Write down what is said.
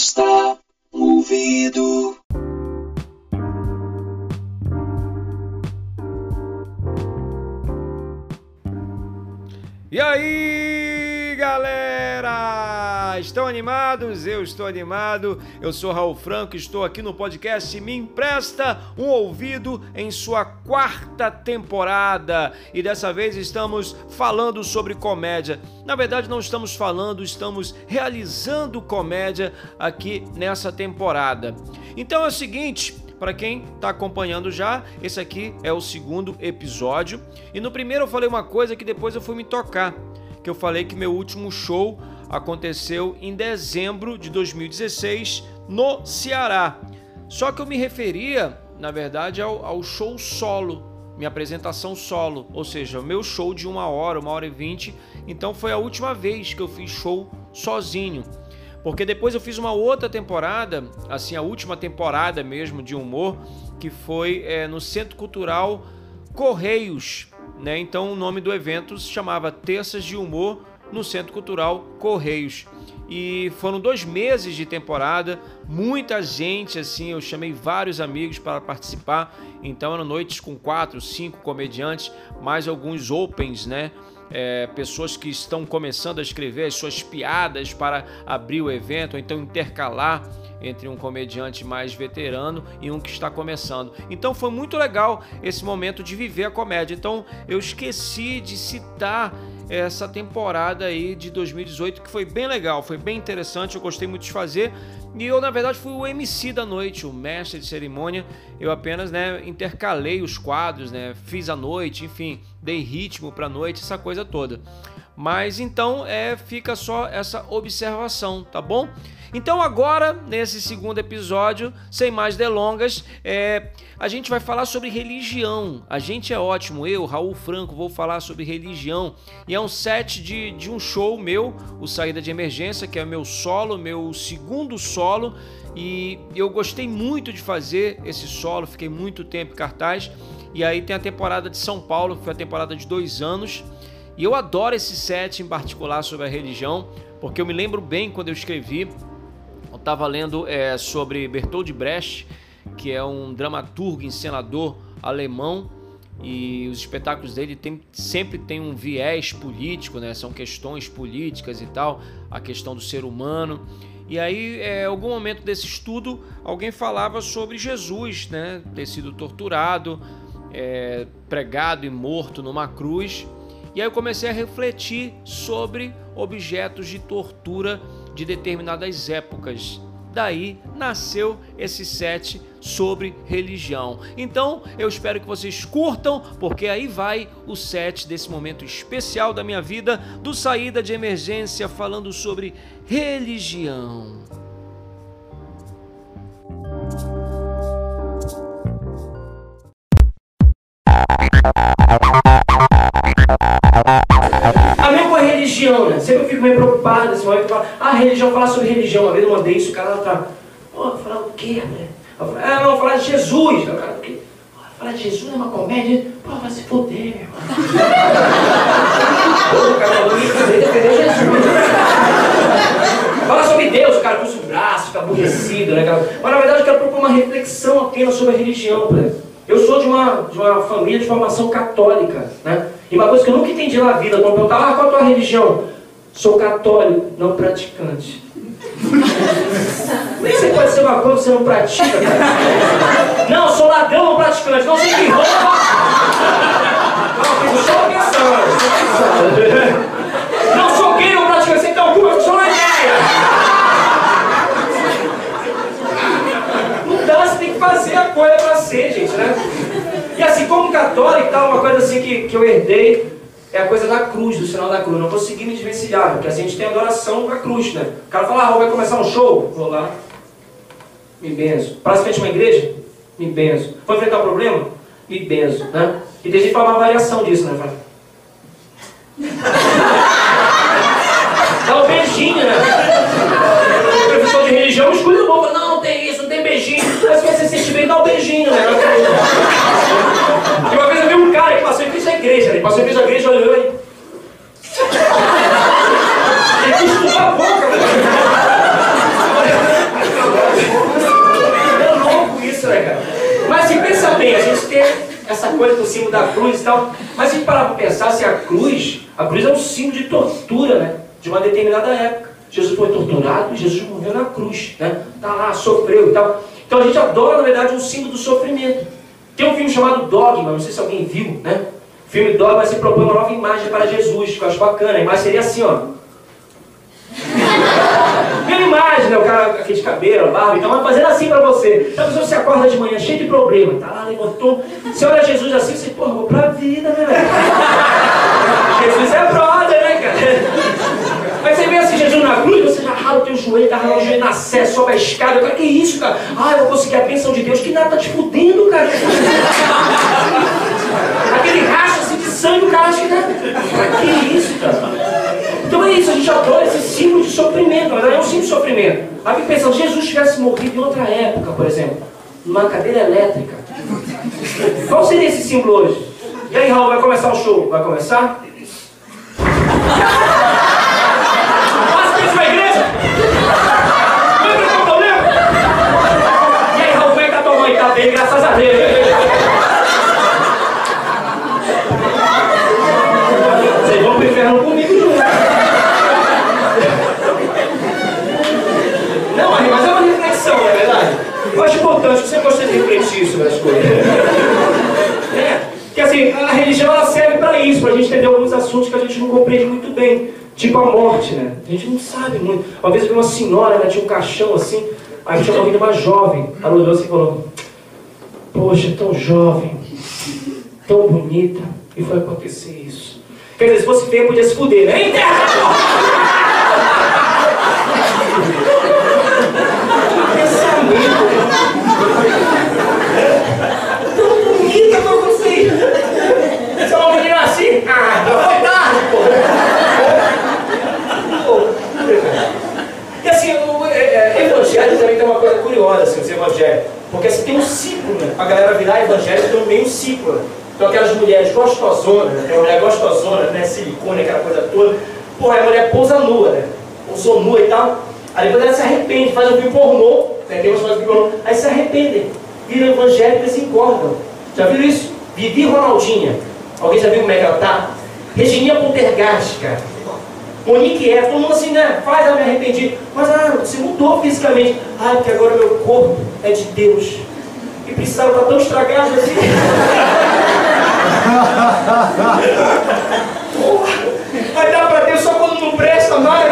Encosta o ouvido. E aí? Estão animados? Eu estou animado. Eu sou Raul Franco, estou aqui no podcast Me Empresta um Ouvido em sua quarta temporada. E dessa vez estamos falando sobre comédia. Na verdade, não estamos falando, estamos realizando comédia aqui nessa temporada. Então é o seguinte, para quem está acompanhando já, esse aqui é o segundo episódio. E no primeiro eu falei uma coisa que depois eu fui me tocar, que eu falei que meu último show aconteceu em dezembro de 2016 no Ceará. Só que eu me referia, na verdade, ao, ao show solo, minha apresentação solo, ou seja, o meu show de uma hora, uma hora e vinte. Então foi a última vez que eu fiz show sozinho. Porque depois eu fiz uma outra temporada, assim, a última temporada mesmo de humor, que foi é, no Centro Cultural Correios, né? Então o nome do evento se chamava Terças de Humor no Centro Cultural Correios. E foram dois meses de temporada, muita gente, assim, eu chamei vários amigos para participar. Então eram noites com quatro, cinco comediantes, mais alguns opens, né? é, pessoas que estão começando a escrever as suas piadas para abrir o evento, ou então intercalar entre um comediante mais veterano e um que está começando. Então foi muito legal esse momento de viver a comédia. Então eu esqueci de citar essa temporada aí de 2018 que foi bem legal, foi bem interessante, eu gostei muito de fazer. E eu, na verdade, fui o MC da noite, o mestre de cerimônia. Eu apenas, né, intercalei os quadros, né, fiz a noite, enfim, dei ritmo para a noite, essa coisa toda. Mas então é, fica só essa observação, tá bom? Então agora, nesse segundo episódio, sem mais delongas, é, a gente vai falar sobre religião. A gente é ótimo, eu, Raul Franco, vou falar sobre religião. E é um set de, de um show meu, o Saída de Emergência, que é meu solo, meu segundo solo. E eu gostei muito de fazer esse solo, fiquei muito tempo em cartaz. E aí tem a temporada de São Paulo, que foi a temporada de dois anos. E eu adoro esse set em particular sobre a religião, porque eu me lembro bem quando eu escrevi estava lendo é, sobre Bertold Brecht, que é um dramaturgo, encenador alemão, e os espetáculos dele tem, sempre tem um viés político, né? São questões políticas e tal, a questão do ser humano. E aí, é, algum momento desse estudo, alguém falava sobre Jesus, né? Ter sido torturado, é, pregado e morto numa cruz. E aí eu comecei a refletir sobre objetos de tortura de determinadas épocas. Daí nasceu esse set sobre religião. Então eu espero que vocês curtam, porque aí vai o set desse momento especial da minha vida, do Saída de Emergência, falando sobre religião. Sempre eu fico meio preocupado nesse momento. Falo, ah, religião, falar sobre religião. Uma vez eu mandei isso, o cara lá tá. Pô, falar o quê, né? Ah, não, falar de Jesus. O cara, o? Pô, falar de Jesus é uma comédia. Pô, vai se foder, meu irmão. O cara falou isso, defender Jesus. Fala sobre Deus, o cara cruza o braço, fica aborrecido, né? cara? Mas na verdade eu quero propor uma reflexão apenas sobre a religião, né? Eu sou de uma, de uma família de formação católica, né? E uma coisa que eu nunca entendi na vida, quando eu perguntava, ah, qual é a tua religião? Sou católico, não praticante. Você pode ser uma coisa que você não pratica, cara. Não, sou ladrão não praticante, não sei que rouba. Não, sou pensando. Não sou gay não praticante, você tem alguma, sou uma ideia. Não dá, você tem que fazer a coisa pra ser, gente, né? E assim, como católico, tá, uma coisa assim que, que eu herdei é a coisa da cruz, do sinal da cruz. Não consegui me desvencilhar, porque a gente tem adoração da cruz, né? O cara fala, ah, vai começar um show? Vou lá, me benzo. Praça frente uma igreja? Me benzo. Foi enfrentar um problema? Me benzo, né? E tem gente que fala uma variação disso, né? Fala... Dá um beijinho, né? O professor de religião escolhe o bom, não, não tem isso, não tem beijinho. Mas quer se sentir bem, dá um beijinho, né? igreja, ele passou em frente à igreja e olhou aí. Ele custou a boca, É louco isso, né, cara? Mas se pensa bem, a gente tem essa coisa do símbolo da cruz e tal, mas se parar para pensar, se a cruz, a cruz é um símbolo de tortura, né? De uma determinada época. Jesus foi torturado, Jesus morreu na cruz, né? Tá lá, sofreu e tal. Então a gente adora, na verdade, um símbolo do sofrimento. Tem um filme chamado Dogma, não sei se alguém viu, né? Filme Dogma se propõe uma nova imagem para Jesus, que eu acho bacana. A imagem seria assim, ó. Mesma imagem, né? O cara com aquele cabelo, barba e tal, mas fazendo assim pra você. Então a pessoa se acorda de manhã cheio de problema, tá lá, levantou. Você olha Jesus assim, você, pô, vou pra vida, né, velho? Jesus é brother, né, cara? Aí você vê assim, Jesus na cruz, você já rala o teu joelho, tá ralando o joelho na sé, sobe a escada. Cara, que isso, cara? Ah, eu vou conseguir a bênção de Deus. Que nada tá te fudendo, cara. Aquele racho assim de sangue, o cara acha que nada. Que isso, cara? Então é isso, a gente adora esse símbolo de sofrimento, mas é Aí fica pensando, se Jesus tivesse morrido em outra época, por exemplo, numa cadeira elétrica, qual seria esse símbolo hoje? E aí, Raul, vai começar o show? Vai começar? Passa pra pra igreja! Lembra que eu problema? E aí, Raul, como é que tá tua mãe? Tá bem, graças a Deus. Vocês vão pro inferno comigo junto. Não, mas é uma reflexão, não é verdade? Eu acho importante, você gosta de refletir sobre as coisas. É, porque assim, a religião ela serve para isso, para a gente entender alguns assuntos que a gente não compreende muito bem. Tipo a morte, né? A gente não sabe muito. Uma vez eu vi uma senhora, ela tinha um caixão assim, aí tinha morrido uma jovem. Ela olhou assim e falou, poxa, tão jovem, tão bonita, e foi acontecer isso. Quer dizer, se fosse feio, podia se fuder, né? Enterra! Pensamento. Tão bonita pra você. Você é uma menina assim? Ah, tá foi tarde, pô. Pô. E assim, o é, é, evangelho também tem uma coisa curiosa, assim, os evangelhos. Porque assim, tem um ciclo, né? A galera virar evangélico tem um meio ciclo. Né? Então aquelas mulheres gostosonas, né? Mulher gostosona, né? Silicone, aquela coisa toda. Pô, a mulher pousa nua, né? Pousou nua e tal. Aí depois ela se arrepende, faz um filme pornô, né? tem umas pornô, aí se arrependem, viram evangélicos e engordam. Já viram isso? Vivi Ronaldinha. Alguém já viu como é que ela tá? Regininha Poltergeist, cara. Monique é, todo mundo assim, né? Faz, ela me arrependi. Mas ah, você mudou fisicamente. Ah, porque agora meu corpo é de Deus. E precisava estar tão estragado assim. Porra, vai dar pra Deus só quando não presta mais.